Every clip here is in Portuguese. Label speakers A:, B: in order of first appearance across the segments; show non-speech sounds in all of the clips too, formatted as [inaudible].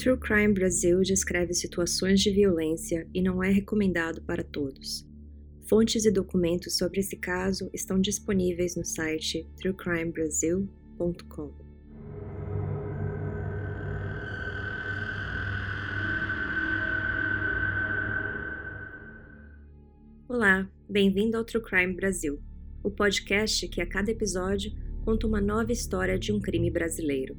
A: True Crime Brasil descreve situações de violência e não é recomendado para todos. Fontes e documentos sobre esse caso estão disponíveis no site truecrimebrasil.com. Olá, bem-vindo ao True Crime Brasil, o podcast que a cada episódio conta uma nova história de um crime brasileiro.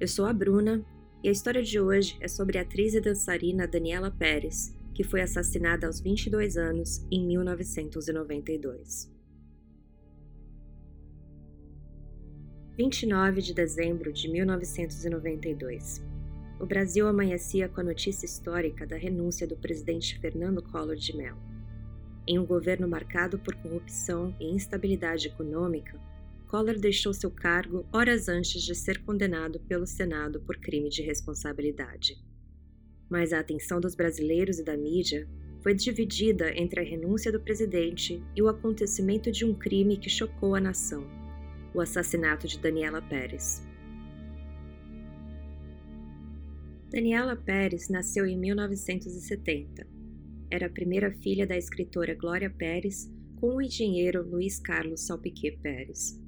A: Eu sou a Bruna e a história de hoje é sobre a atriz e dançarina Daniela Pérez, que foi assassinada aos 22 anos em 1992. 29 de dezembro de 1992. O Brasil amanhecia com a notícia histórica da renúncia do presidente Fernando Collor de Mello. Em um governo marcado por corrupção e instabilidade econômica, Collor deixou seu cargo horas antes de ser condenado pelo Senado por crime de responsabilidade. Mas a atenção dos brasileiros e da mídia foi dividida entre a renúncia do presidente e o acontecimento de um crime que chocou a nação: o assassinato de Daniela Pérez. Daniela Pérez nasceu em 1970. Era a primeira filha da escritora Glória Pérez com o engenheiro Luiz Carlos Salpiquet Pérez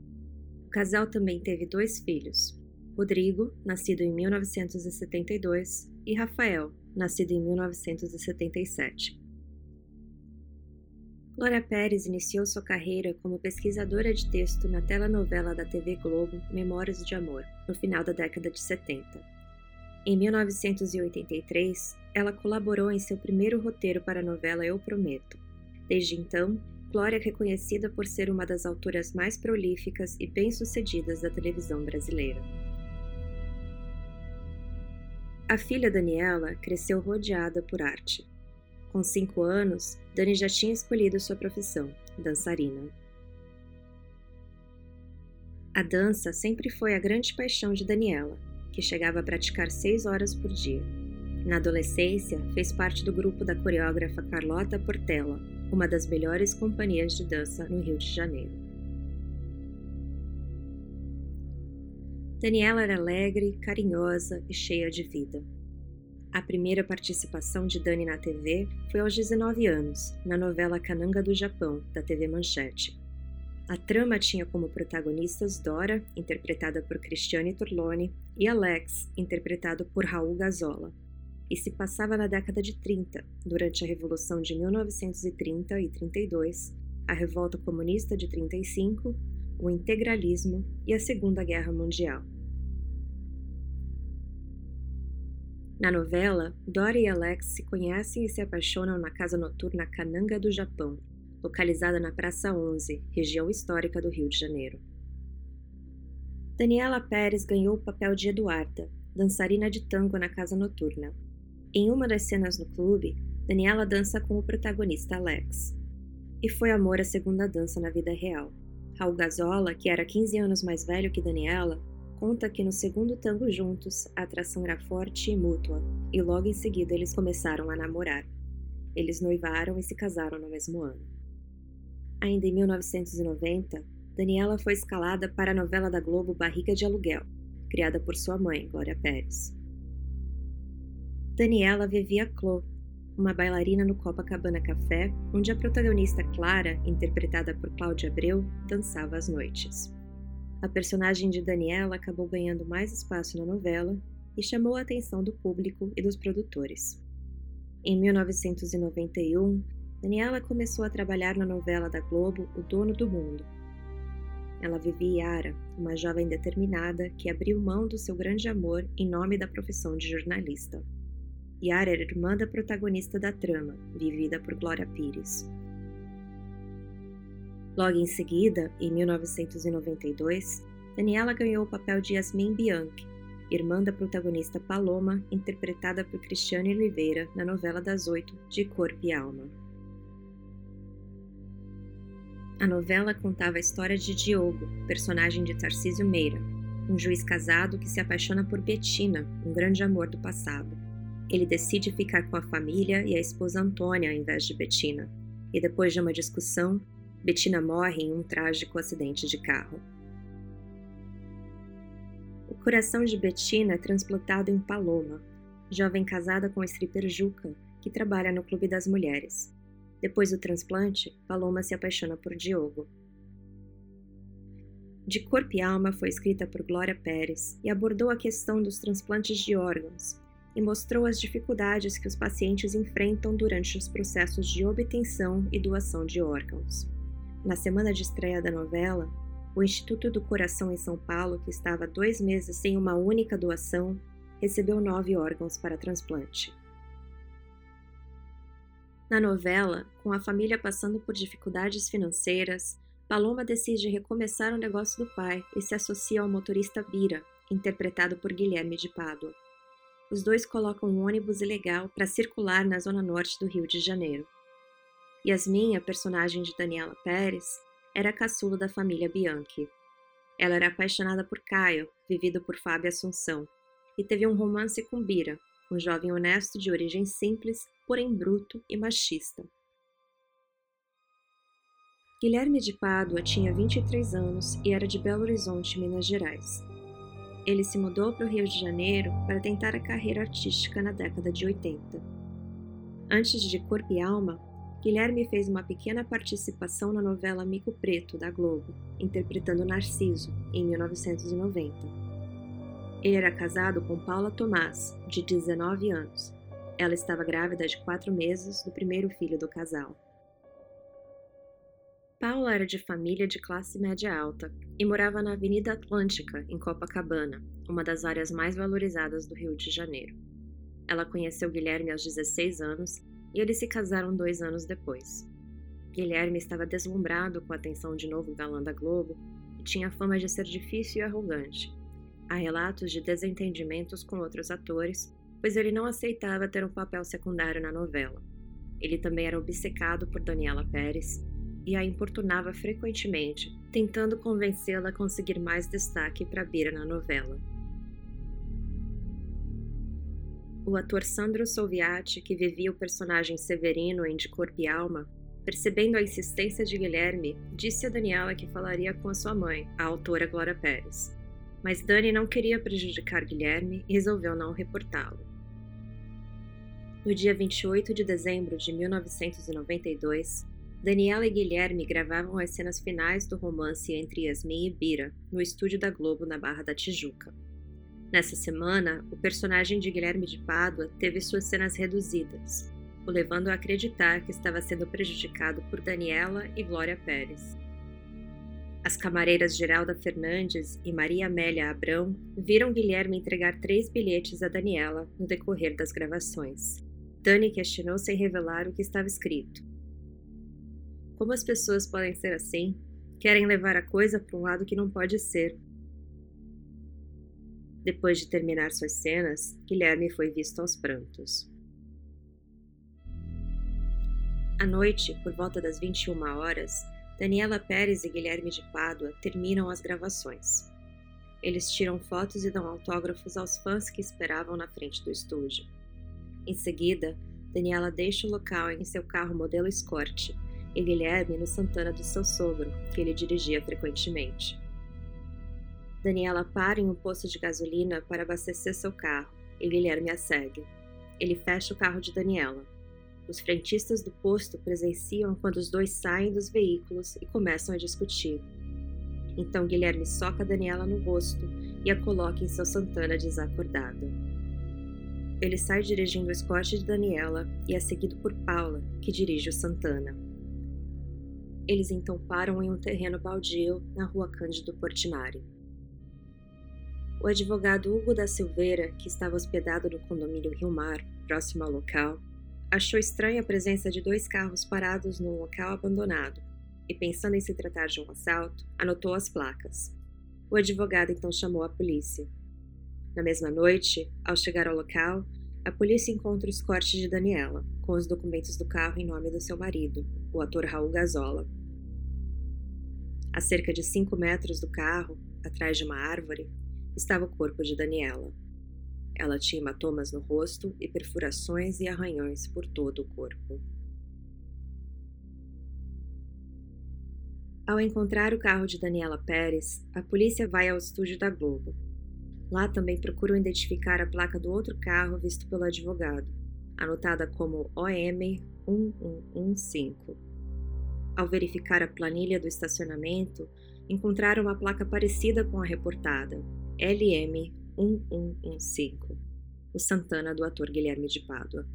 A: casal também teve dois filhos, Rodrigo, nascido em 1972, e Rafael, nascido em 1977. Glória Pérez iniciou sua carreira como pesquisadora de texto na telenovela da TV Globo Memórias de Amor, no final da década de 70. Em 1983, ela colaborou em seu primeiro roteiro para a novela Eu Prometo. Desde então, Glória é reconhecida por ser uma das autoras mais prolíficas e bem-sucedidas da televisão brasileira. A filha Daniela cresceu rodeada por arte. Com cinco anos, Dani já tinha escolhido sua profissão, dançarina. A dança sempre foi a grande paixão de Daniela, que chegava a praticar seis horas por dia. Na adolescência, fez parte do grupo da coreógrafa Carlota Portela, uma das melhores companhias de dança no Rio de Janeiro. Daniela era alegre, carinhosa e cheia de vida. A primeira participação de Dani na TV foi aos 19 anos, na novela Cananga do Japão, da TV Manchete. A trama tinha como protagonistas Dora, interpretada por Cristiane Torlone, e Alex, interpretado por Raul Gazola e se passava na década de 30, durante a Revolução de 1930 e 32, a Revolta Comunista de 35, o integralismo e a Segunda Guerra Mundial. Na novela, Dory e Alex se conhecem e se apaixonam na casa noturna Kananga do Japão, localizada na Praça 11, região histórica do Rio de Janeiro. Daniela Pérez ganhou o papel de Eduarda, dançarina de tango na casa noturna, em uma das cenas no clube, Daniela dança com o protagonista Alex. E foi amor a segunda dança na vida real. Raul Gazola, que era 15 anos mais velho que Daniela, conta que no segundo tango juntos a atração era forte e mútua, e logo em seguida eles começaram a namorar. Eles noivaram e se casaram no mesmo ano. Ainda em 1990, Daniela foi escalada para a novela da Globo Barriga de Aluguel, criada por sua mãe, Glória Pérez. Daniela vivia Clo, uma bailarina no Copacabana Café, onde a protagonista Clara, interpretada por Cláudia Abreu, dançava às noites. A personagem de Daniela acabou ganhando mais espaço na novela e chamou a atenção do público e dos produtores. Em 1991, Daniela começou a trabalhar na novela da Globo O Dono do Mundo. Ela vivia Yara, uma jovem determinada que abriu mão do seu grande amor em nome da profissão de jornalista. Yara era irmã da protagonista da trama, vivida por Glória Pires. Logo em seguida, em 1992, Daniela ganhou o papel de Yasmin Bianchi, irmã da protagonista Paloma, interpretada por Cristiane Oliveira na novela das oito de Corpo e Alma. A novela contava a história de Diogo, personagem de Tarcísio Meira, um juiz casado que se apaixona por Bettina, um grande amor do passado. Ele decide ficar com a família e a esposa Antônia ao invés de Bettina. E depois de uma discussão, Bettina morre em um trágico acidente de carro. O coração de Bettina é transplantado em Paloma, jovem casada com o stripper Juca, que trabalha no Clube das Mulheres. Depois do transplante, Paloma se apaixona por Diogo. De Corpo e Alma foi escrita por Glória Pérez e abordou a questão dos transplantes de órgãos e mostrou as dificuldades que os pacientes enfrentam durante os processos de obtenção e doação de órgãos. Na semana de estreia da novela, o Instituto do Coração em São Paulo, que estava dois meses sem uma única doação, recebeu nove órgãos para transplante. Na novela, com a família passando por dificuldades financeiras, Paloma decide recomeçar o negócio do pai e se associa ao motorista Bira, interpretado por Guilherme de Pádua. Os dois colocam um ônibus ilegal para circular na zona norte do Rio de Janeiro. Yasmin, a personagem de Daniela Pérez, era caçula da família Bianchi. Ela era apaixonada por Caio, vivido por Fábio Assunção, e teve um romance com Bira, um jovem honesto de origem simples, porém bruto e machista. Guilherme de Pádua tinha 23 anos e era de Belo Horizonte, Minas Gerais. Ele se mudou para o Rio de Janeiro para tentar a carreira artística na década de 80. Antes de Corpo e Alma, Guilherme fez uma pequena participação na novela Mico Preto, da Globo, interpretando Narciso, em 1990. Ele era casado com Paula Tomás, de 19 anos. Ela estava grávida de quatro meses do primeiro filho do casal. Paula era de família de classe média alta e morava na Avenida Atlântica, em Copacabana, uma das áreas mais valorizadas do Rio de Janeiro. Ela conheceu Guilherme aos 16 anos e eles se casaram dois anos depois. Guilherme estava deslumbrado com a atenção de novo galã da Globo e tinha fama de ser difícil e arrogante. Há relatos de desentendimentos com outros atores, pois ele não aceitava ter um papel secundário na novela. Ele também era obcecado por Daniela Pérez e a importunava frequentemente, tentando convencê-la a conseguir mais destaque para Bira na novela. O ator Sandro Solviati, que vivia o personagem Severino em De Corpo e Alma, percebendo a insistência de Guilherme, disse a Daniela que falaria com a sua mãe, a autora Glória Pérez. Mas Dani não queria prejudicar Guilherme e resolveu não reportá-lo. No dia 28 de dezembro de 1992, Daniela e Guilherme gravavam as cenas finais do romance entre Yasmin e Bira, no estúdio da Globo na Barra da Tijuca. Nessa semana, o personagem de Guilherme de Pádua teve suas cenas reduzidas, o levando a acreditar que estava sendo prejudicado por Daniela e Glória Pérez. As camareiras Geralda Fernandes e Maria Amélia Abrão viram Guilherme entregar três bilhetes a Daniela no decorrer das gravações. Dani questionou sem revelar o que estava escrito. Como as pessoas podem ser assim? Querem levar a coisa para um lado que não pode ser, depois de terminar suas cenas, Guilherme foi visto aos prantos. À noite, por volta das 21 horas, Daniela Pérez e Guilherme de Pádua terminam as gravações. Eles tiram fotos e dão autógrafos aos fãs que esperavam na frente do estúdio. Em seguida, Daniela deixa o local em seu carro modelo Escort e Guilherme no Santana do seu sogro, que ele dirigia frequentemente. Daniela para em um posto de gasolina para abastecer seu carro e Guilherme a segue. Ele fecha o carro de Daniela. Os frentistas do posto presenciam quando os dois saem dos veículos e começam a discutir. Então Guilherme soca Daniela no rosto e a coloca em seu Santana desacordada. Ele sai dirigindo o escorte de Daniela e é seguido por Paula, que dirige o Santana. Eles então param em um terreno baldio na rua Cândido Portinari. O advogado Hugo da Silveira, que estava hospedado no condomínio Rio Mar, próximo ao local, achou estranha a presença de dois carros parados num local abandonado e, pensando em se tratar de um assalto, anotou as placas. O advogado então chamou a polícia. Na mesma noite, ao chegar ao local, a polícia encontra os cortes de Daniela, com os documentos do carro em nome do seu marido, o ator Raul Gazola. A cerca de cinco metros do carro, atrás de uma árvore, estava o corpo de Daniela. Ela tinha hematomas no rosto e perfurações e arranhões por todo o corpo. Ao encontrar o carro de Daniela Pérez, a polícia vai ao estúdio da Globo. Lá também procuram identificar a placa do outro carro visto pelo advogado, anotada como OM 1115. Ao verificar a planilha do estacionamento, encontraram uma placa parecida com a reportada, LM 1115, o Santana do ator Guilherme de Pádua.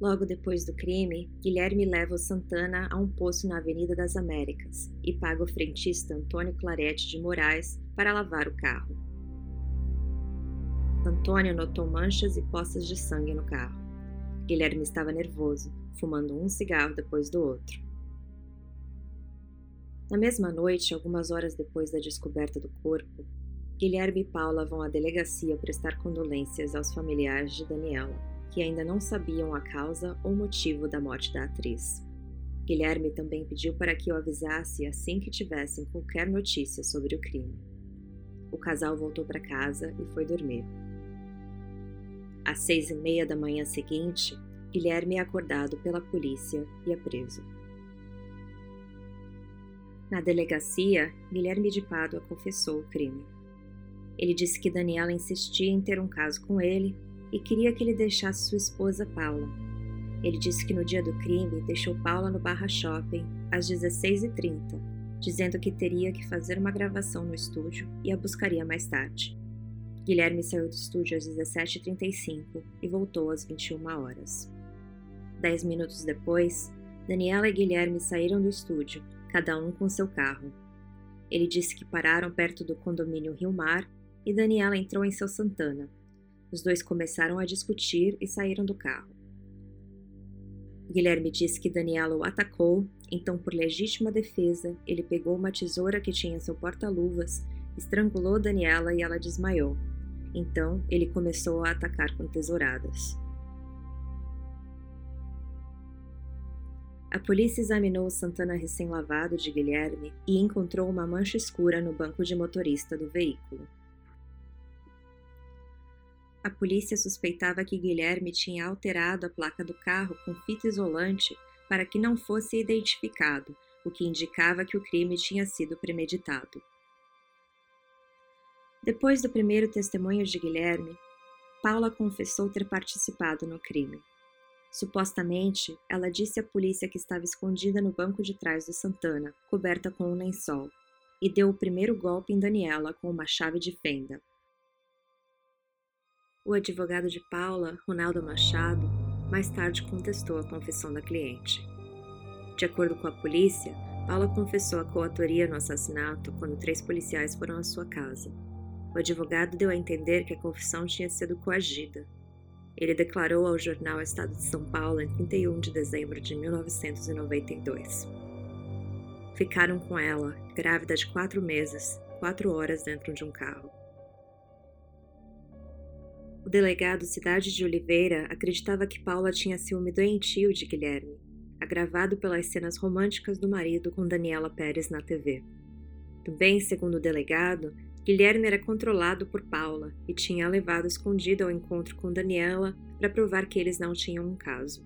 A: Logo depois do crime, Guilherme leva o Santana a um poço na Avenida das Américas e paga o frentista Antônio Clarete de Moraes para lavar o carro. Antônio notou manchas e poças de sangue no carro. Guilherme estava nervoso, fumando um cigarro depois do outro. Na mesma noite, algumas horas depois da descoberta do corpo, Guilherme e Paula vão à delegacia prestar condolências aos familiares de Daniela que ainda não sabiam a causa ou motivo da morte da atriz. Guilherme também pediu para que eu avisasse assim que tivessem qualquer notícia sobre o crime. O casal voltou para casa e foi dormir. Às seis e meia da manhã seguinte, Guilherme é acordado pela polícia e é preso. Na delegacia, Guilherme de Pádua confessou o crime. Ele disse que Daniela insistia em ter um caso com ele e queria que ele deixasse sua esposa Paula. Ele disse que no dia do crime deixou Paula no Barra Shopping às 16h30, dizendo que teria que fazer uma gravação no estúdio e a buscaria mais tarde. Guilherme saiu do estúdio às 17h35 e voltou às 21 horas. Dez minutos depois, Daniela e Guilherme saíram do estúdio, cada um com seu carro. Ele disse que pararam perto do condomínio Rio Mar e Daniela entrou em seu Santana, os dois começaram a discutir e saíram do carro. Guilherme disse que Daniela o atacou, então, por legítima defesa, ele pegou uma tesoura que tinha em seu porta-luvas, estrangulou Daniela e ela desmaiou. Então, ele começou a atacar com tesouradas. A polícia examinou o Santana recém-lavado de Guilherme e encontrou uma mancha escura no banco de motorista do veículo. A polícia suspeitava que Guilherme tinha alterado a placa do carro com fita isolante para que não fosse identificado, o que indicava que o crime tinha sido premeditado. Depois do primeiro testemunho de Guilherme, Paula confessou ter participado no crime. Supostamente, ela disse à polícia que estava escondida no banco de trás do Santana, coberta com um lençol, e deu o primeiro golpe em Daniela com uma chave de fenda. O advogado de Paula, Ronaldo Machado, mais tarde contestou a confissão da cliente. De acordo com a polícia, Paula confessou a coautoria no assassinato quando três policiais foram à sua casa. O advogado deu a entender que a confissão tinha sido coagida. Ele declarou ao jornal Estado de São Paulo em 31 de dezembro de 1992. Ficaram com ela, grávida de quatro meses, quatro horas dentro de um carro. O delegado Cidade de Oliveira acreditava que Paula tinha ciúme doentio de Guilherme, agravado pelas cenas românticas do marido com Daniela Pérez na TV. Também, segundo o delegado, Guilherme era controlado por Paula e tinha levado escondido ao encontro com Daniela para provar que eles não tinham um caso.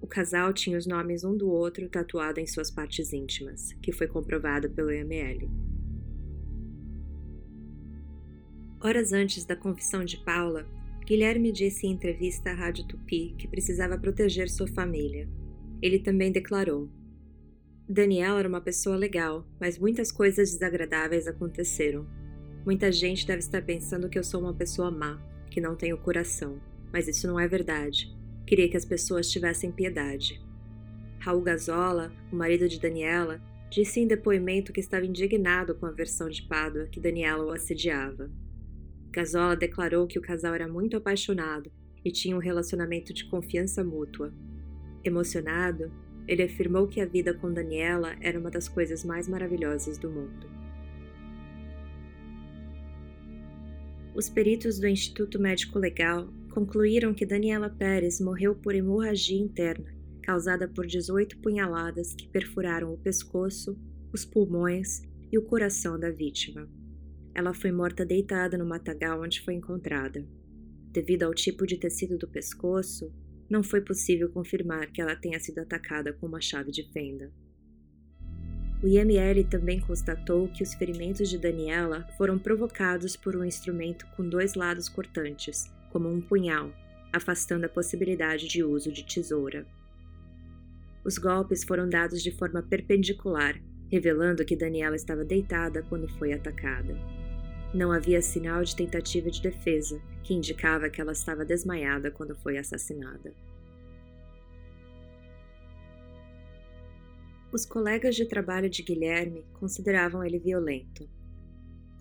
A: O casal tinha os nomes um do outro tatuado em suas partes íntimas, que foi comprovado pelo IML. Horas antes da confissão de Paula, Guilherme disse em entrevista à Rádio Tupi que precisava proteger sua família. Ele também declarou: Daniela era uma pessoa legal, mas muitas coisas desagradáveis aconteceram. Muita gente deve estar pensando que eu sou uma pessoa má, que não tenho coração, mas isso não é verdade. Queria que as pessoas tivessem piedade. Raul Gazola, o marido de Daniela, disse em depoimento que estava indignado com a versão de Pádua que Daniela o assediava. Gazola declarou que o casal era muito apaixonado e tinha um relacionamento de confiança mútua. Emocionado, ele afirmou que a vida com Daniela era uma das coisas mais maravilhosas do mundo. Os peritos do Instituto Médico Legal concluíram que Daniela Pérez morreu por hemorragia interna, causada por 18 punhaladas que perfuraram o pescoço, os pulmões e o coração da vítima. Ela foi morta deitada no matagal onde foi encontrada. Devido ao tipo de tecido do pescoço, não foi possível confirmar que ela tenha sido atacada com uma chave de fenda. O IML também constatou que os ferimentos de Daniela foram provocados por um instrumento com dois lados cortantes, como um punhal, afastando a possibilidade de uso de tesoura. Os golpes foram dados de forma perpendicular, revelando que Daniela estava deitada quando foi atacada. Não havia sinal de tentativa de defesa, que indicava que ela estava desmaiada quando foi assassinada. Os colegas de trabalho de Guilherme consideravam ele violento.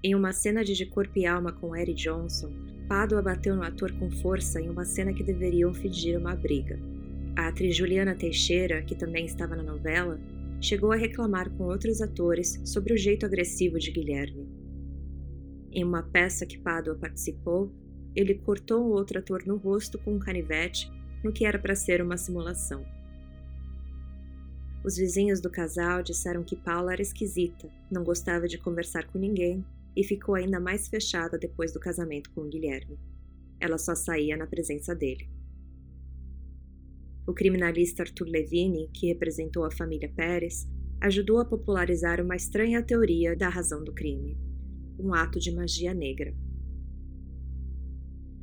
A: Em uma cena de De Corpo e Alma com Eric Johnson, Padua bateu no ator com força em uma cena que deveriam fingir uma briga. A atriz Juliana Teixeira, que também estava na novela, chegou a reclamar com outros atores sobre o jeito agressivo de Guilherme. Em uma peça que Padua participou, ele cortou outro ator no rosto com um canivete, no que era para ser uma simulação. Os vizinhos do casal disseram que Paula era esquisita, não gostava de conversar com ninguém e ficou ainda mais fechada depois do casamento com Guilherme. Ela só saía na presença dele. O criminalista Arthur Levine, que representou a família Pérez, ajudou a popularizar uma estranha teoria da razão do crime um ato de magia negra.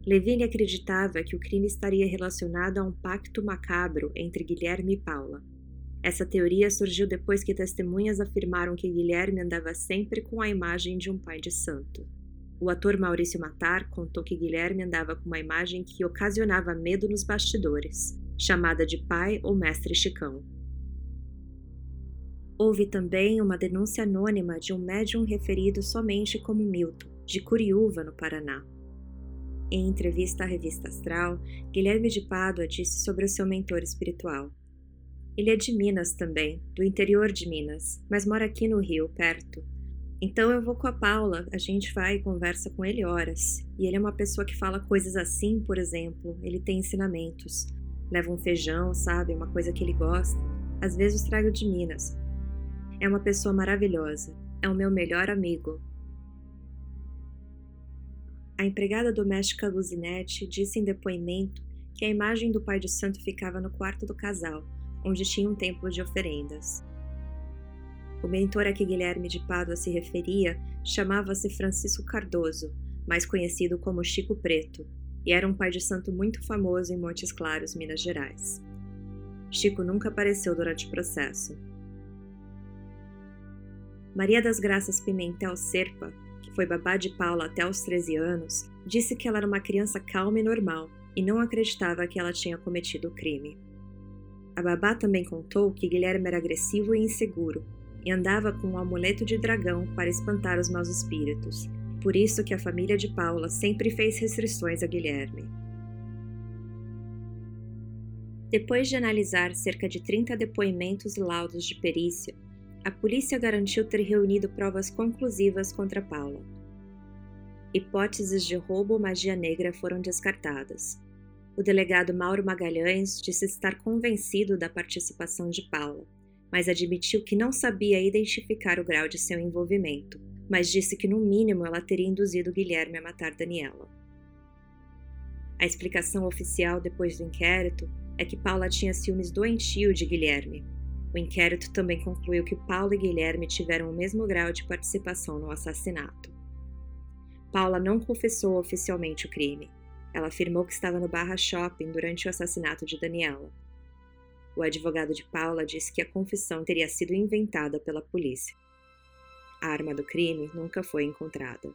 A: Levine acreditava que o crime estaria relacionado a um pacto macabro entre Guilherme e Paula, essa teoria surgiu depois que testemunhas afirmaram que Guilherme andava sempre com a imagem de um pai de santo. O ator Maurício Matar contou que Guilherme andava com uma imagem que ocasionava medo nos bastidores, chamada de pai ou mestre Chicão. Houve também uma denúncia anônima de um médium referido somente como Milton, de Curiúva, no Paraná. Em entrevista à revista Astral, Guilherme de Pádua disse sobre o seu mentor espiritual. Ele é de Minas também, do interior de Minas, mas mora aqui no Rio, perto. Então eu vou com a Paula, a gente vai e conversa com ele horas. E ele é uma pessoa que fala coisas assim, por exemplo, ele tem ensinamentos. Leva um feijão, sabe, uma coisa que ele gosta. Às vezes trago de Minas. É uma pessoa maravilhosa. É o meu melhor amigo. A empregada doméstica Luzinete disse em depoimento que a imagem do pai de santo ficava no quarto do casal onde tinha um templo de oferendas. O mentor a que Guilherme de Pádua se referia chamava-se Francisco Cardoso, mais conhecido como Chico Preto, e era um pai de santo muito famoso em Montes Claros, Minas Gerais. Chico nunca apareceu durante o processo. Maria das Graças Pimentel Serpa, que foi babá de Paula até os 13 anos, disse que ela era uma criança calma e normal e não acreditava que ela tinha cometido o crime. A babá também contou que Guilherme era agressivo e inseguro e andava com um amuleto de dragão para espantar os maus espíritos. Por isso que a família de Paula sempre fez restrições a Guilherme. Depois de analisar cerca de 30 depoimentos e laudos de perícia, a polícia garantiu ter reunido provas conclusivas contra Paula. Hipóteses de roubo ou magia negra foram descartadas. O delegado Mauro Magalhães disse estar convencido da participação de Paula, mas admitiu que não sabia identificar o grau de seu envolvimento, mas disse que no mínimo ela teria induzido Guilherme a matar Daniela. A explicação oficial depois do inquérito é que Paula tinha ciúmes doentio de Guilherme. O inquérito também concluiu que Paula e Guilherme tiveram o mesmo grau de participação no assassinato. Paula não confessou oficialmente o crime, ela afirmou que estava no Barra Shopping durante o assassinato de Daniela. O advogado de Paula disse que a confissão teria sido inventada pela polícia. A arma do crime nunca foi encontrada.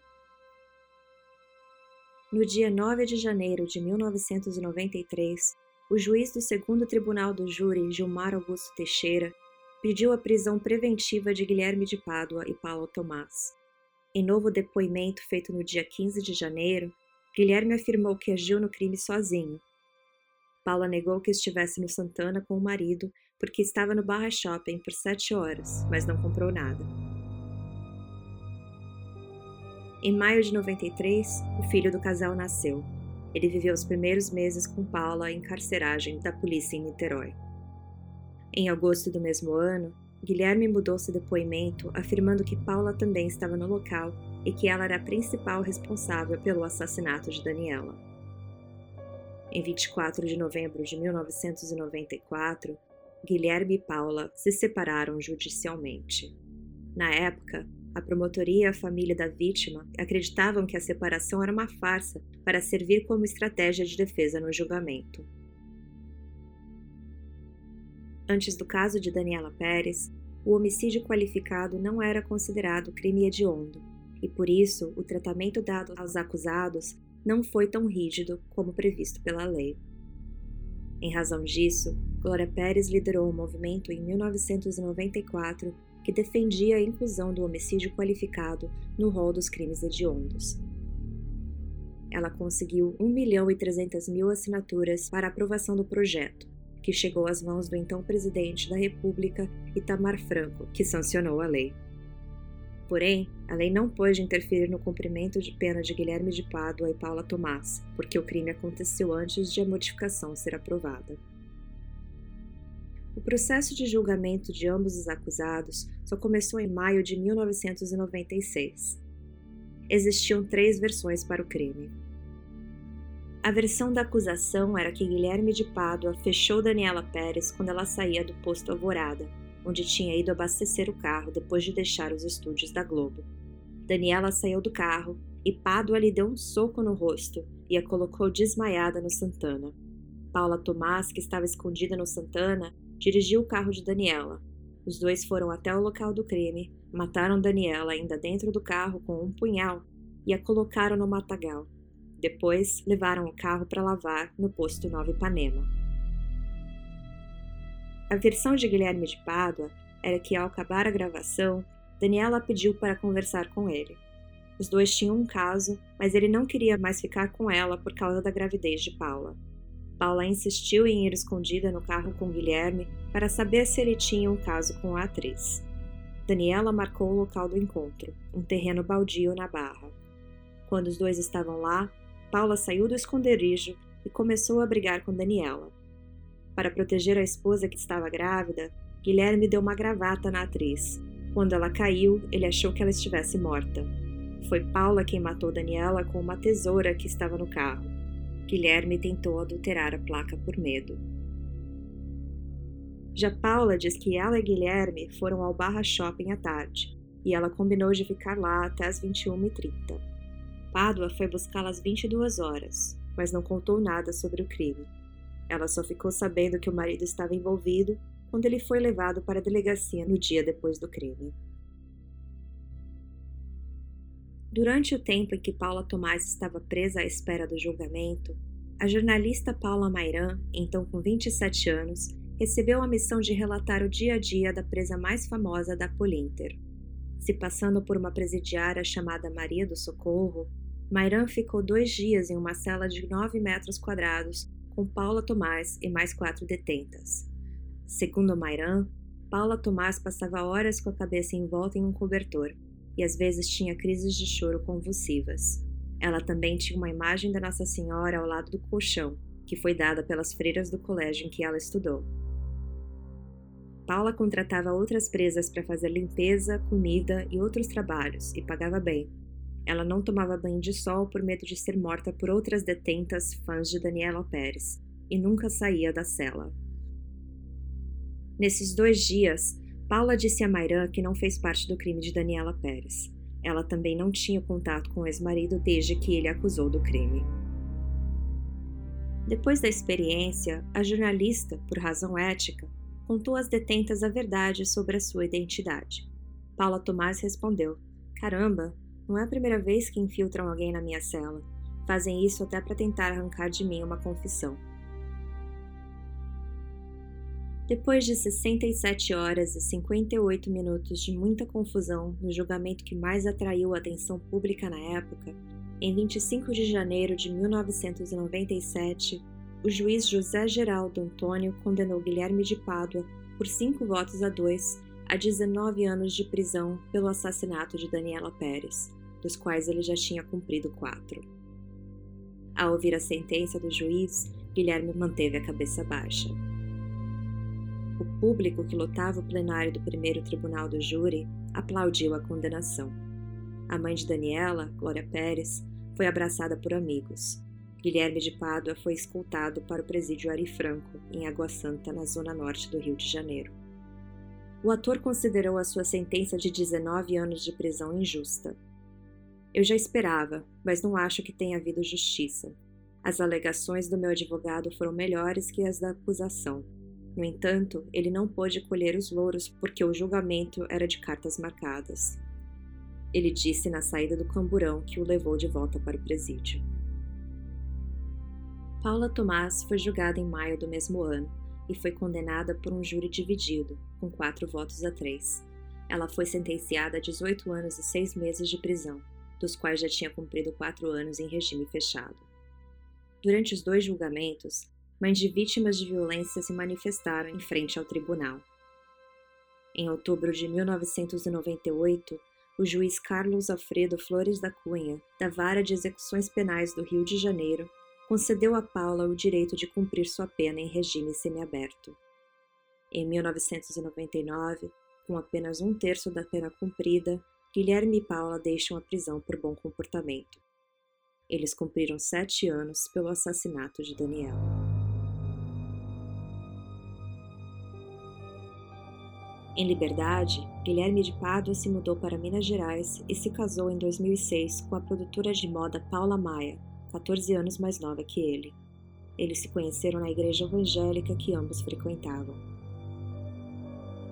A: No dia 9 de janeiro de 1993, o juiz do segundo tribunal do júri, Gilmar Augusto Teixeira, pediu a prisão preventiva de Guilherme de Pádua e Paulo Tomás. Em novo depoimento feito no dia 15 de janeiro, Guilherme afirmou que agiu no crime sozinho. Paula negou que estivesse no Santana com o marido porque estava no Barra Shopping por sete horas, mas não comprou nada. Em maio de 93, o filho do casal nasceu. Ele viveu os primeiros meses com Paula em carceragem da polícia em Niterói. Em agosto do mesmo ano, Guilherme mudou seu depoimento, afirmando que Paula também estava no local e que ela era a principal responsável pelo assassinato de Daniela. Em 24 de novembro de 1994, Guilherme e Paula se separaram judicialmente. Na época, a promotoria e a família da vítima acreditavam que a separação era uma farsa para servir como estratégia de defesa no julgamento. Antes do caso de Daniela Pérez, o homicídio qualificado não era considerado crime hediondo, e por isso o tratamento dado aos acusados não foi tão rígido como previsto pela lei. Em razão disso, Glória Pérez liderou um movimento em 1994 que defendia a inclusão do homicídio qualificado no rol dos crimes hediondos. Ela conseguiu 1 milhão e 300 mil assinaturas para aprovação do projeto, que chegou às mãos do então presidente da República, Itamar Franco, que sancionou a lei. Porém, a lei não pôde interferir no cumprimento de pena de Guilherme de Pádua e Paula Tomás, porque o crime aconteceu antes de a modificação ser aprovada. O processo de julgamento de ambos os acusados só começou em maio de 1996. Existiam três versões para o crime. A versão da acusação era que Guilherme de Pádua fechou Daniela Pérez quando ela saía do posto Alvorada, onde tinha ido abastecer o carro depois de deixar os estúdios da Globo. Daniela saiu do carro e Pádua lhe deu um soco no rosto e a colocou desmaiada no Santana. Paula Tomás, que estava escondida no Santana, dirigiu o carro de Daniela. Os dois foram até o local do crime, mataram Daniela ainda dentro do carro com um punhal e a colocaram no matagal. Depois, levaram o carro para lavar no posto Nova Ipanema. A versão de Guilherme de Pádua era que, ao acabar a gravação, Daniela pediu para conversar com ele. Os dois tinham um caso, mas ele não queria mais ficar com ela por causa da gravidez de Paula. Paula insistiu em ir escondida no carro com Guilherme para saber se ele tinha um caso com a atriz. Daniela marcou o local do encontro, um terreno baldio na Barra. Quando os dois estavam lá, Paula saiu do esconderijo e começou a brigar com Daniela. Para proteger a esposa que estava grávida, Guilherme deu uma gravata na atriz. Quando ela caiu, ele achou que ela estivesse morta. Foi Paula quem matou Daniela com uma tesoura que estava no carro. Guilherme tentou adulterar a placa por medo. Já Paula diz que ela e Guilherme foram ao Barra Shopping à tarde e ela combinou de ficar lá até as 21h30. Pádua foi buscá-la às 22 horas, mas não contou nada sobre o crime. Ela só ficou sabendo que o marido estava envolvido quando ele foi levado para a delegacia no dia depois do crime. Durante o tempo em que Paula Tomás estava presa à espera do julgamento, a jornalista Paula Mairan, então com 27 anos, recebeu a missão de relatar o dia a dia da presa mais famosa da Polinter. Se passando por uma presidiária chamada Maria do Socorro, Mairan ficou dois dias em uma cela de 9 metros quadrados com Paula Tomás e mais quatro detentas. Segundo Mairan, Paula Tomás passava horas com a cabeça envolta em um cobertor e às vezes tinha crises de choro convulsivas. Ela também tinha uma imagem da Nossa Senhora ao lado do colchão, que foi dada pelas freiras do colégio em que ela estudou. Paula contratava outras presas para fazer limpeza, comida e outros trabalhos e pagava bem. Ela não tomava banho de sol por medo de ser morta por outras detentas fãs de Daniela Pérez e nunca saía da cela. Nesses dois dias, Paula disse a Mairan que não fez parte do crime de Daniela Pérez. Ela também não tinha contato com o ex-marido desde que ele acusou do crime. Depois da experiência, a jornalista, por razão ética, contou às detentas a verdade sobre a sua identidade. Paula Tomás respondeu: Caramba, não é a primeira vez que infiltram alguém na minha cela. Fazem isso até para tentar arrancar de mim uma confissão. Depois de 67 horas e 58 minutos de muita confusão no julgamento que mais atraiu a atenção pública na época, em 25 de janeiro de 1997, o juiz José Geraldo Antônio condenou Guilherme de Pádua por cinco votos a dois a 19 anos de prisão pelo assassinato de Daniela Pérez, dos quais ele já tinha cumprido quatro. Ao ouvir a sentença do juiz, Guilherme manteve a cabeça baixa. O público que lotava o plenário do primeiro tribunal do júri aplaudiu a condenação. A mãe de Daniela, Glória Pérez, foi abraçada por amigos. Guilherme de Pádua foi escoltado para o presídio Ari Franco, em Água Santa, na zona norte do Rio de Janeiro. o ator considerou a sua sentença de 19 anos de prisão injusta. Eu já esperava, mas não acho que tenha havido justiça. As alegações do meu advogado foram melhores que as da acusação. No entanto, ele não pôde colher os louros porque o julgamento era de cartas marcadas. Ele disse na saída do camburão que o levou de volta para o presídio. Paula Tomás foi julgada em maio do mesmo ano e foi condenada por um júri dividido, com quatro votos a três. Ela foi sentenciada a 18 anos e seis meses de prisão, dos quais já tinha cumprido quatro anos em regime fechado. Durante os dois julgamentos, mães de vítimas de violência se manifestaram em frente ao tribunal. Em outubro de 1998, o juiz Carlos Alfredo Flores da Cunha, da Vara de Execuções Penais do Rio de Janeiro, concedeu a Paula o direito de cumprir sua pena em regime semiaberto. Em 1999, com apenas um terço da pena cumprida, Guilherme e Paula deixam a prisão por bom comportamento. Eles cumpriram sete anos pelo assassinato de Daniel. Em liberdade, Guilherme de Pádua se mudou para Minas Gerais e se casou em 2006 com a produtora de moda Paula Maia, 14 anos mais nova que ele. Eles se conheceram na igreja evangélica que ambos frequentavam.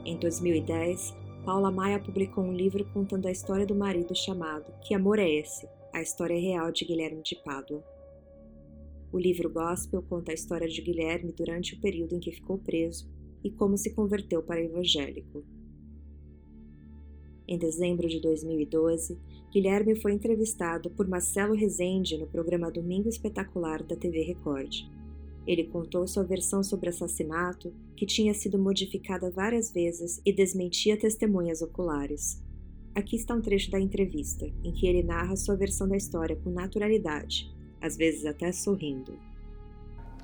A: Em 2010, Paula Maia publicou um livro contando a história do marido chamado Que Amor é Esse? A História Real de Guilherme de Pádua. O livro Gospel conta a história de Guilherme durante o período em que ficou preso e como se converteu para evangélico. Em dezembro de 2012, Guilherme foi entrevistado por Marcelo Rezende no programa Domingo Espetacular da TV Record. Ele contou sua versão sobre o assassinato, que tinha sido modificada várias vezes e desmentia testemunhas oculares. Aqui está um trecho da entrevista, em que ele narra sua versão da história com naturalidade, às vezes até sorrindo.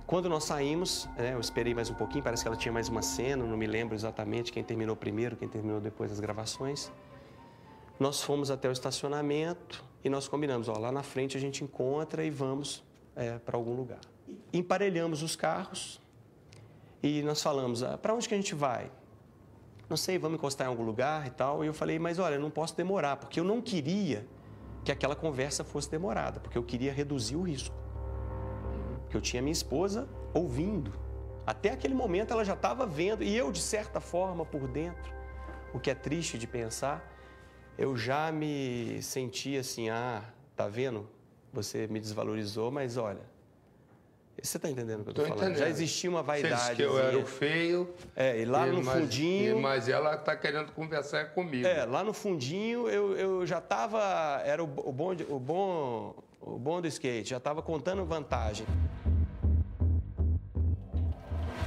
B: Quando nós saímos, né, eu esperei mais um pouquinho, parece que ela tinha mais uma cena, não me lembro exatamente quem terminou primeiro, quem terminou depois das gravações. Nós fomos até o estacionamento e nós combinamos, ó, lá na frente a gente encontra e vamos é, para algum lugar. Emparelhamos os carros e nós falamos, ah, para onde que a gente vai? Não sei, vamos encostar em algum lugar e tal. E eu falei, mas olha, não posso demorar, porque eu não queria que aquela conversa fosse demorada, porque eu queria reduzir o risco. Porque eu tinha minha esposa ouvindo. Até aquele momento ela já estava vendo, e eu, de certa forma, por dentro, o que é triste de pensar, eu já me senti assim, ah, tá vendo? Você me desvalorizou, mas olha, você está entendendo o que eu estou falando? Entendendo. Já existia uma vaidade. Você
C: disse que eu era o feio.
B: É, e lá e, no
C: mas,
B: fundinho.
C: E, mas ela está querendo conversar comigo.
B: É, lá no fundinho eu, eu já estava. Era o, o, bom, o, bom, o bom do skate, já estava contando vantagem.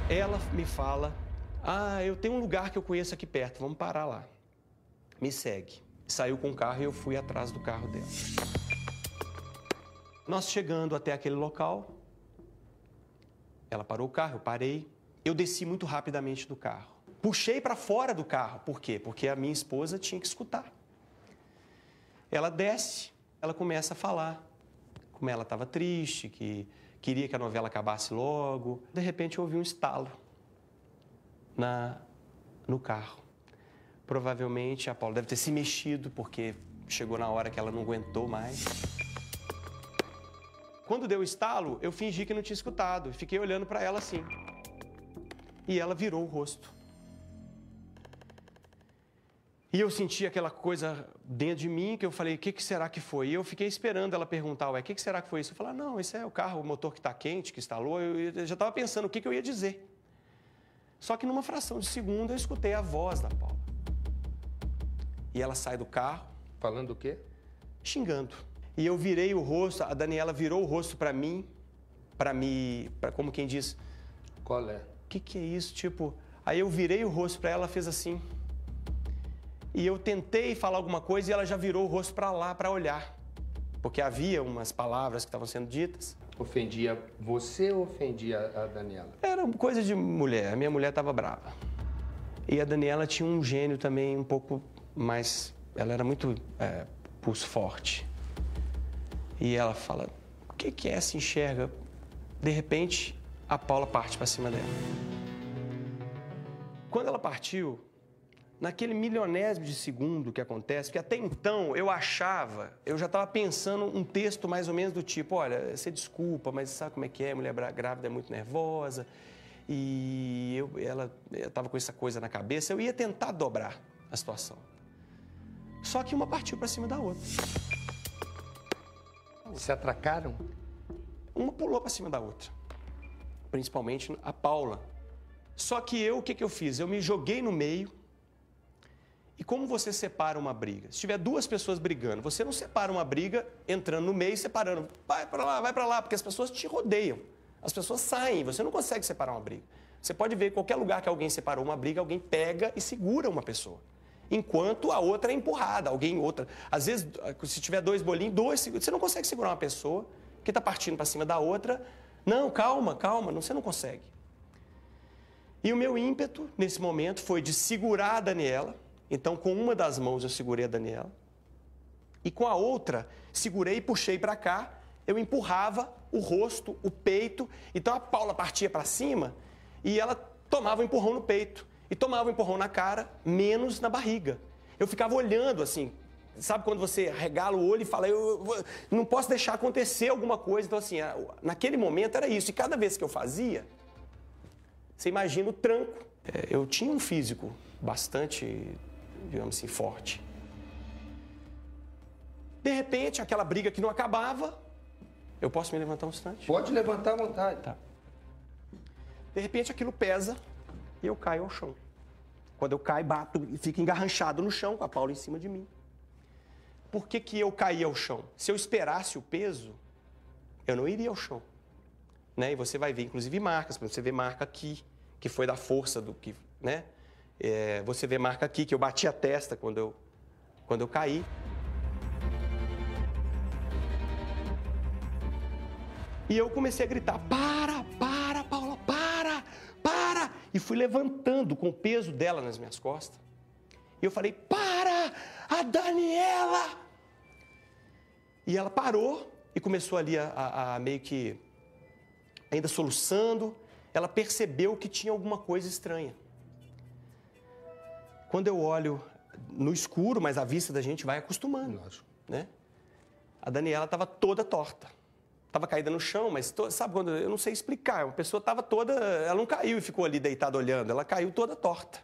B: Ela me fala: Ah, eu tenho um lugar que eu conheço aqui perto, vamos parar lá. Me segue saiu com o carro e eu fui atrás do carro dela. Nós chegando até aquele local, ela parou o carro, eu parei. Eu desci muito rapidamente do carro. Puxei para fora do carro. Por quê? Porque a minha esposa tinha que escutar. Ela desce, ela começa a falar como ela estava triste, que queria que a novela acabasse logo. De repente eu ouvi um estalo na no carro. Provavelmente a Paula deve ter se mexido porque chegou na hora que ela não aguentou mais. Quando deu o estalo, eu fingi que não tinha escutado e fiquei olhando para ela assim. E ela virou o rosto. E eu senti aquela coisa dentro de mim que eu falei, o que, que, será que foi? E eu fiquei esperando ela perguntar, ué, o que, que, será que foi isso? Eu falei, ah, não, esse é o carro, o motor que está quente, que instalou. Eu, eu já estava pensando o que, que eu ia dizer. Só que numa fração de segundo eu escutei a voz da Paula. E ela sai do carro.
C: Falando o quê?
B: Xingando. E eu virei o rosto, a Daniela virou o rosto para mim, para me, pra, como quem diz.
C: Qual é? O
B: que, que é isso? Tipo, aí eu virei o rosto para ela, ela fez assim. E eu tentei falar alguma coisa e ela já virou o rosto para lá para olhar. Porque havia umas palavras que estavam sendo ditas.
C: Ofendia você ou ofendia a Daniela?
B: Era coisa de mulher. A minha mulher estava brava. E a Daniela tinha um gênio também um pouco mas ela era muito é, pulso forte. E ela fala: o que, que é se enxerga? De repente, a Paula parte para cima dela. Quando ela partiu, naquele milionésimo de segundo que acontece, que até então eu achava, eu já estava pensando um texto mais ou menos do tipo, olha, você desculpa, mas sabe como é que é, mulher grávida é muito nervosa, e eu, ela estava com essa coisa na cabeça, eu ia tentar dobrar a situação. Só que uma partiu para cima da outra.
C: Se atracaram?
B: Uma pulou para cima da outra. Principalmente a Paula. Só que eu, o que, que eu fiz? Eu me joguei no meio, e como você separa uma briga? Se tiver duas pessoas brigando, você não separa uma briga entrando no meio e separando. Vai para lá, vai para lá, porque as pessoas te rodeiam. As pessoas saem, você não consegue separar uma briga. Você pode ver qualquer lugar que alguém separou uma briga, alguém pega e segura uma pessoa. Enquanto a outra é empurrada, alguém outra. Às vezes, se tiver dois bolinhos, dois, você não consegue segurar uma pessoa que está partindo para cima da outra. Não, calma, calma, você não consegue. E o meu ímpeto nesse momento foi de segurar a Daniela então, com uma das mãos eu segurei a Daniela e com a outra segurei e puxei para cá. Eu empurrava o rosto, o peito. Então a Paula partia para cima e ela tomava um empurrão no peito e tomava um empurrão na cara, menos na barriga. Eu ficava olhando assim, sabe quando você regala o olho e fala, eu, eu não posso deixar acontecer alguma coisa. Então, assim, naquele momento era isso. E cada vez que eu fazia, você imagina o tranco. É, eu tinha um físico bastante digamos assim, forte. De repente, aquela briga que não acabava, eu posso me levantar um instante?
C: Pode levantar à vontade.
B: Tá. De repente, aquilo pesa e eu caio ao chão. Quando eu caio, bato e fico engarranchado no chão com a Paula em cima de mim. Por que, que eu caí ao chão? Se eu esperasse o peso, eu não iria ao chão. Né? E você vai ver, inclusive, marcas. Você vê marca aqui, que foi da força do que, né? É, você vê marca aqui que eu bati a testa quando eu, quando eu caí. E eu comecei a gritar: para, para, Paula, para, para! E fui levantando com o peso dela nas minhas costas. E eu falei: para, a Daniela! E ela parou e começou ali a, a, a meio que ainda soluçando. Ela percebeu que tinha alguma coisa estranha. Quando eu olho no escuro, mas a vista da gente vai acostumando. Lógico. Né? A Daniela estava toda torta. Estava caída no chão, mas to... sabe quando. Eu não sei explicar. Uma pessoa estava toda. Ela não caiu e ficou ali deitada olhando, ela caiu toda torta.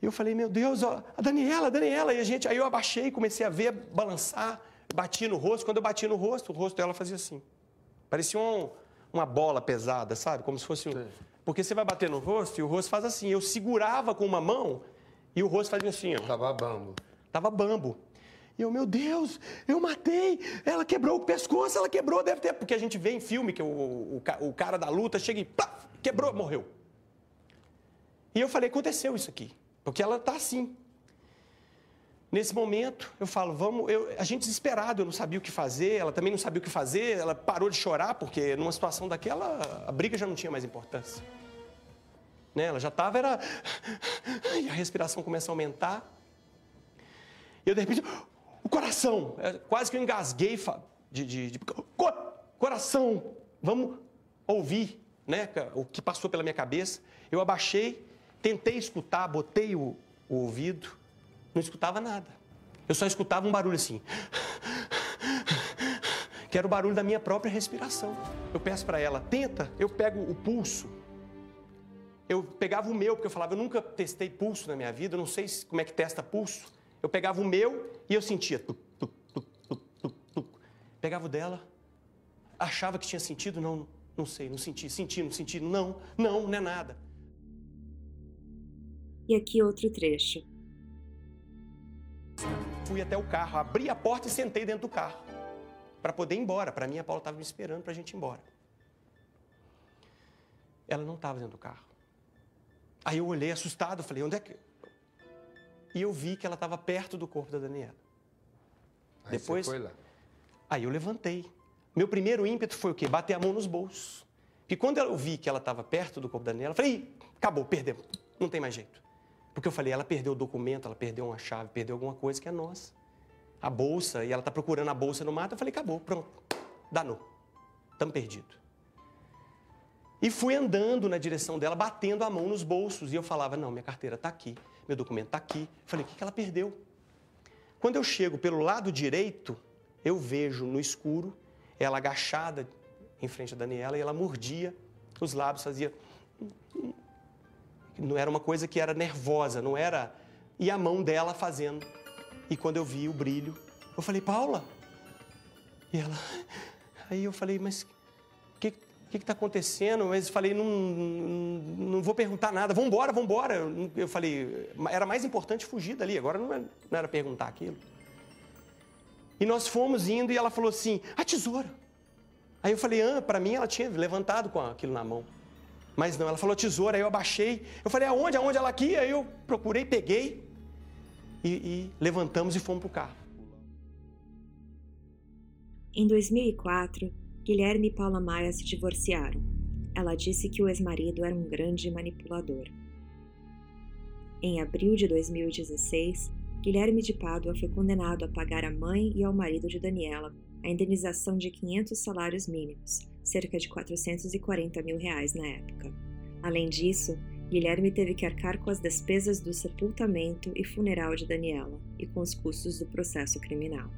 B: E eu falei, meu Deus, ó, a Daniela, a Daniela. E a gente, aí eu abaixei, comecei a ver, balançar, bati no rosto. Quando eu bati no rosto, o rosto dela fazia assim. Parecia um, uma bola pesada, sabe? Como se fosse um. Sim. Porque você vai bater no rosto e o rosto faz assim. Eu segurava com uma mão e o rosto fazia assim, ó.
C: Tava bambo.
B: Tava bambo. E eu, meu Deus, eu matei. Ela quebrou o pescoço, ela quebrou, deve ter. Porque a gente vê em filme que o, o, o cara da luta chega e pá, quebrou, morreu. E eu falei, aconteceu isso aqui. Porque ela tá assim. Nesse momento, eu falo, vamos. Eu, a gente desesperado, eu não sabia o que fazer, ela também não sabia o que fazer, ela parou de chorar, porque numa situação daquela, a briga já não tinha mais importância. Né? Ela já estava, era. [laughs] E a respiração começa a aumentar. E eu, de repente, o coração, é, quase que eu engasguei de, de, de coração, vamos ouvir né, o que passou pela minha cabeça. Eu abaixei, tentei escutar, botei o, o ouvido não escutava nada. Eu só escutava um barulho assim. Que era o barulho da minha própria respiração. Eu peço para ela, tenta, eu pego o pulso. Eu pegava o meu, porque eu falava, eu nunca testei pulso na minha vida, eu não sei como é que testa pulso. Eu pegava o meu e eu sentia. Tuc, tuc, tuc. Pegava o dela, achava que tinha sentido, não, não sei, não senti, senti, não senti, não, não, não é nada.
A: E aqui outro trecho.
B: Fui até o carro, abri a porta e sentei dentro do carro para poder ir embora. Para mim, a Paula estava me esperando para a gente ir embora. Ela não estava dentro do carro. Aí eu olhei assustado, falei, onde é que. E eu vi que ela estava perto do corpo da Daniela.
C: Aí Depois. Você foi lá.
B: Aí eu levantei. Meu primeiro ímpeto foi o quê? Bater a mão nos bolsos. E quando eu vi que ela estava perto do corpo da Daniela, eu falei, acabou, perdemos. Não tem mais jeito. Porque eu falei, ela perdeu o documento, ela perdeu uma chave, perdeu alguma coisa que é nossa. A bolsa, e ela está procurando a bolsa no mato. Eu falei, acabou, pronto, danou. Estamos perdidos. E fui andando na direção dela, batendo a mão nos bolsos. E eu falava, não, minha carteira está aqui, meu documento está aqui. Falei, o que, que ela perdeu? Quando eu chego pelo lado direito, eu vejo no escuro ela agachada em frente a Daniela e ela mordia os lábios, fazia. Não era uma coisa que era nervosa, não era. E a mão dela fazendo. E quando eu vi o brilho, eu falei, Paula. E ela. [laughs] Aí eu falei, mas o que está acontecendo? Mas falei, não, não vou perguntar nada, vamos embora. Eu falei, era mais importante fugir dali, agora não era, não era perguntar aquilo. E nós fomos indo e ela falou assim: a tesoura. Aí eu falei: ah, para mim ela tinha levantado com aquilo na mão. Mas não, ela falou tesoura, aí eu abaixei. Eu falei: aonde? Aonde ela aqui? Aí eu procurei, peguei e, e levantamos e fomos para o carro.
A: Em 2004, Guilherme e Paula Maia se divorciaram. Ela disse que o ex-marido era um grande manipulador. Em abril de 2016, Guilherme de Pádua foi condenado a pagar à mãe e ao marido de Daniela a indenização de 500 salários mínimos, cerca de 440 mil reais na época. Além disso, Guilherme teve que arcar com as despesas do sepultamento e funeral de Daniela e com os custos do processo criminal.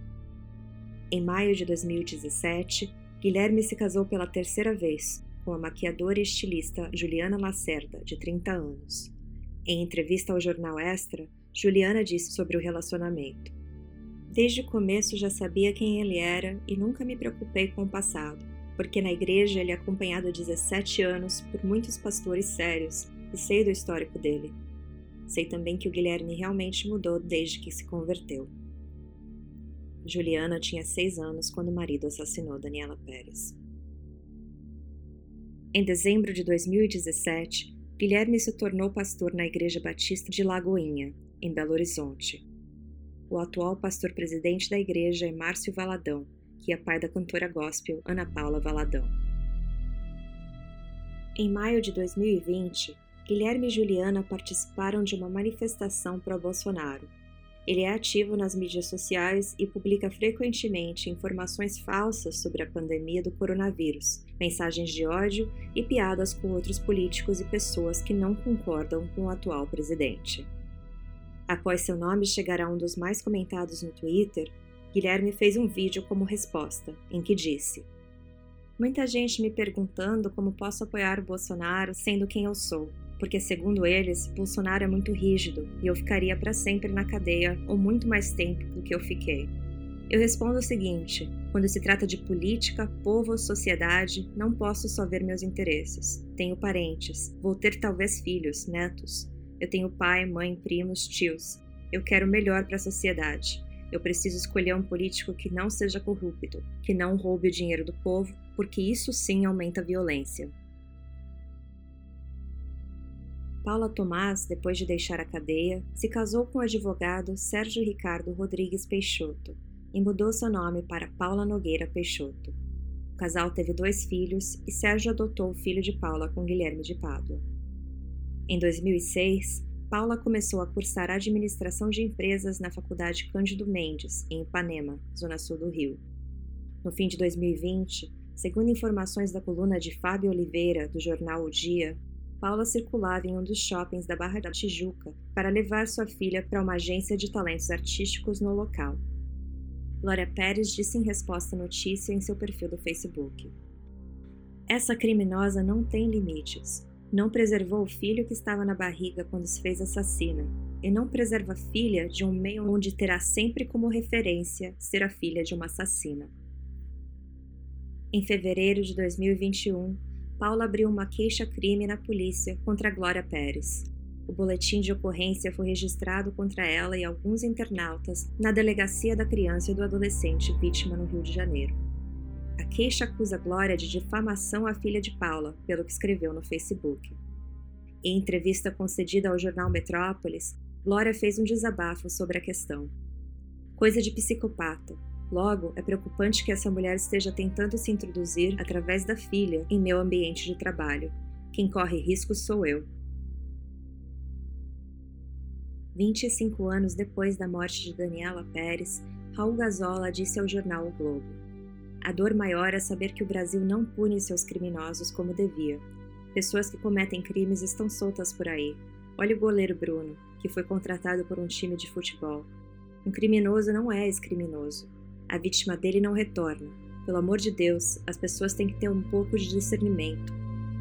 A: Em maio de 2017, Guilherme se casou pela terceira vez com a maquiadora e estilista Juliana Lacerda, de 30 anos. Em entrevista ao jornal Extra, Juliana disse sobre o relacionamento. Desde o começo já sabia quem ele era e nunca me preocupei com o passado, porque na igreja ele é acompanhado há 17 anos por muitos pastores sérios e sei do histórico dele. Sei também que o Guilherme realmente mudou desde que se converteu. Juliana tinha seis anos quando o marido assassinou Daniela Pérez. Em dezembro de 2017, Guilherme se tornou pastor na Igreja Batista de Lagoinha, em Belo Horizonte. O atual pastor-presidente da igreja é Márcio Valadão, que é pai da cantora gospel Ana Paula Valadão. Em maio de 2020, Guilherme e Juliana participaram de uma manifestação pró-Bolsonaro. Ele é ativo nas mídias sociais e publica frequentemente informações falsas sobre a pandemia do coronavírus, mensagens de ódio e piadas com outros políticos e pessoas que não concordam com o atual presidente. Após seu nome chegar a um dos mais comentados no Twitter, Guilherme fez um vídeo como resposta, em que disse: Muita gente me perguntando como posso apoiar o Bolsonaro sendo quem eu sou, porque, segundo eles, Bolsonaro é muito rígido e eu ficaria para sempre na cadeia ou muito mais tempo do que eu fiquei. Eu respondo o seguinte: quando se trata de política, povo ou sociedade, não posso só ver meus interesses. Tenho parentes, vou ter talvez filhos, netos. Eu tenho pai, mãe, primos, tios. Eu quero o melhor para a sociedade. Eu preciso escolher um político que não seja corrupto, que não roube o dinheiro do povo, porque isso sim aumenta a violência. Paula Tomás, depois de deixar a cadeia, se casou com o advogado Sérgio Ricardo Rodrigues Peixoto e mudou seu nome para Paula Nogueira Peixoto. O casal teve dois filhos e Sérgio adotou o filho de Paula com Guilherme de Pádua. Em 2006, Paula começou a cursar administração de empresas na Faculdade Cândido Mendes, em Ipanema, zona sul do Rio. No fim de 2020, segundo informações da coluna de Fábio Oliveira, do jornal O Dia, Paula circulava em um dos shoppings da Barra da Tijuca para levar sua filha para uma agência de talentos artísticos no local. Glória Pérez disse em resposta à notícia em seu perfil do Facebook: Essa criminosa não tem limites. Não preservou o filho que estava na barriga quando se fez assassina, e não preserva a filha de um meio onde terá sempre como referência ser a filha de uma assassina. Em fevereiro de 2021, Paula abriu uma queixa-crime na polícia contra Glória Pérez. O boletim de ocorrência foi registrado contra ela e alguns internautas na Delegacia da Criança e do Adolescente vítima no Rio de Janeiro. A queixa acusa Glória de difamação à filha de Paula, pelo que escreveu no Facebook. Em entrevista concedida ao jornal Metrópolis, Glória fez um desabafo sobre a questão. Coisa de psicopata. Logo, é preocupante que essa mulher esteja tentando se introduzir através da filha em meu ambiente de trabalho. Quem corre risco sou eu. 25 anos depois da morte de Daniela Pérez, Raul Gazola disse ao jornal O Globo: a dor maior é saber que o Brasil não pune seus criminosos como devia. Pessoas que cometem crimes estão soltas por aí. Olha o goleiro Bruno. que foi contratado por um time de futebol. Um criminoso não é ex-criminoso. A vítima dele não retorna. Pelo amor de Deus, as pessoas têm que ter um pouco de discernimento.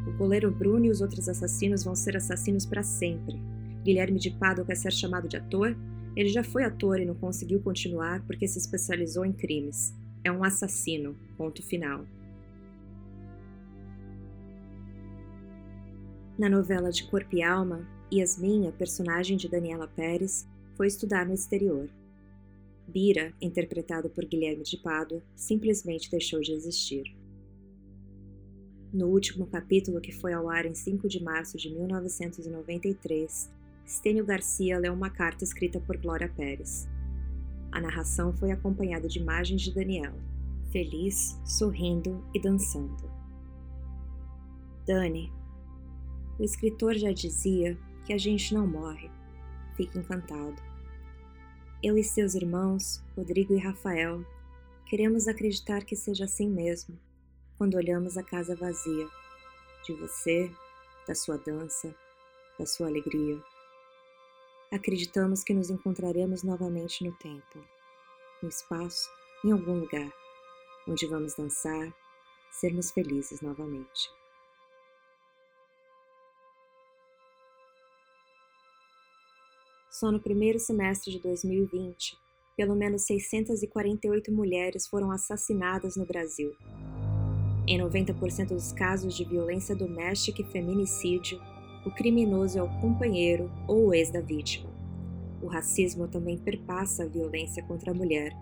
A: O coleiro Bruno e os outros assassinos vão ser assassinos para sempre. Guilherme de Pádua quer ser chamado de ator? Ele já foi ator e não conseguiu continuar porque se especializou em crimes. É um assassino. Ponto final. Na novela de Corpo e Alma, Yasmin, a personagem de Daniela Pérez, foi estudar no exterior. Bira, interpretado por Guilherme de Pádua, simplesmente deixou de existir. No último capítulo, que foi ao ar em 5 de março de 1993, Stênio Garcia leu uma carta escrita por Glória Pérez. A narração foi acompanhada de imagens de Daniela, feliz, sorrindo e dançando. Dani, o escritor já dizia que a gente não morre, fique encantado. Eu e seus irmãos, Rodrigo e Rafael, queremos acreditar que seja assim mesmo, quando olhamos a casa vazia, de você, da sua dança, da sua alegria. Acreditamos que nos encontraremos novamente no tempo, no espaço, em algum lugar, onde vamos dançar, sermos felizes novamente. Só no primeiro semestre de 2020, pelo menos 648 mulheres foram assassinadas no Brasil. Em 90% dos casos de violência doméstica e feminicídio, o criminoso é o companheiro ou o ex da vítima. O racismo também perpassa a violência contra a mulher.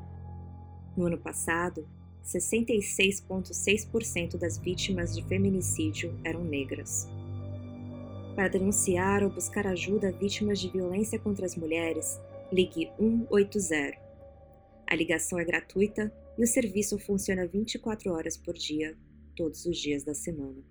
A: No ano passado, 66,6% das vítimas de feminicídio eram negras. Para denunciar ou buscar ajuda a vítimas de violência contra as mulheres, ligue 180. A ligação é gratuita e o serviço funciona 24 horas por dia, todos os dias da semana.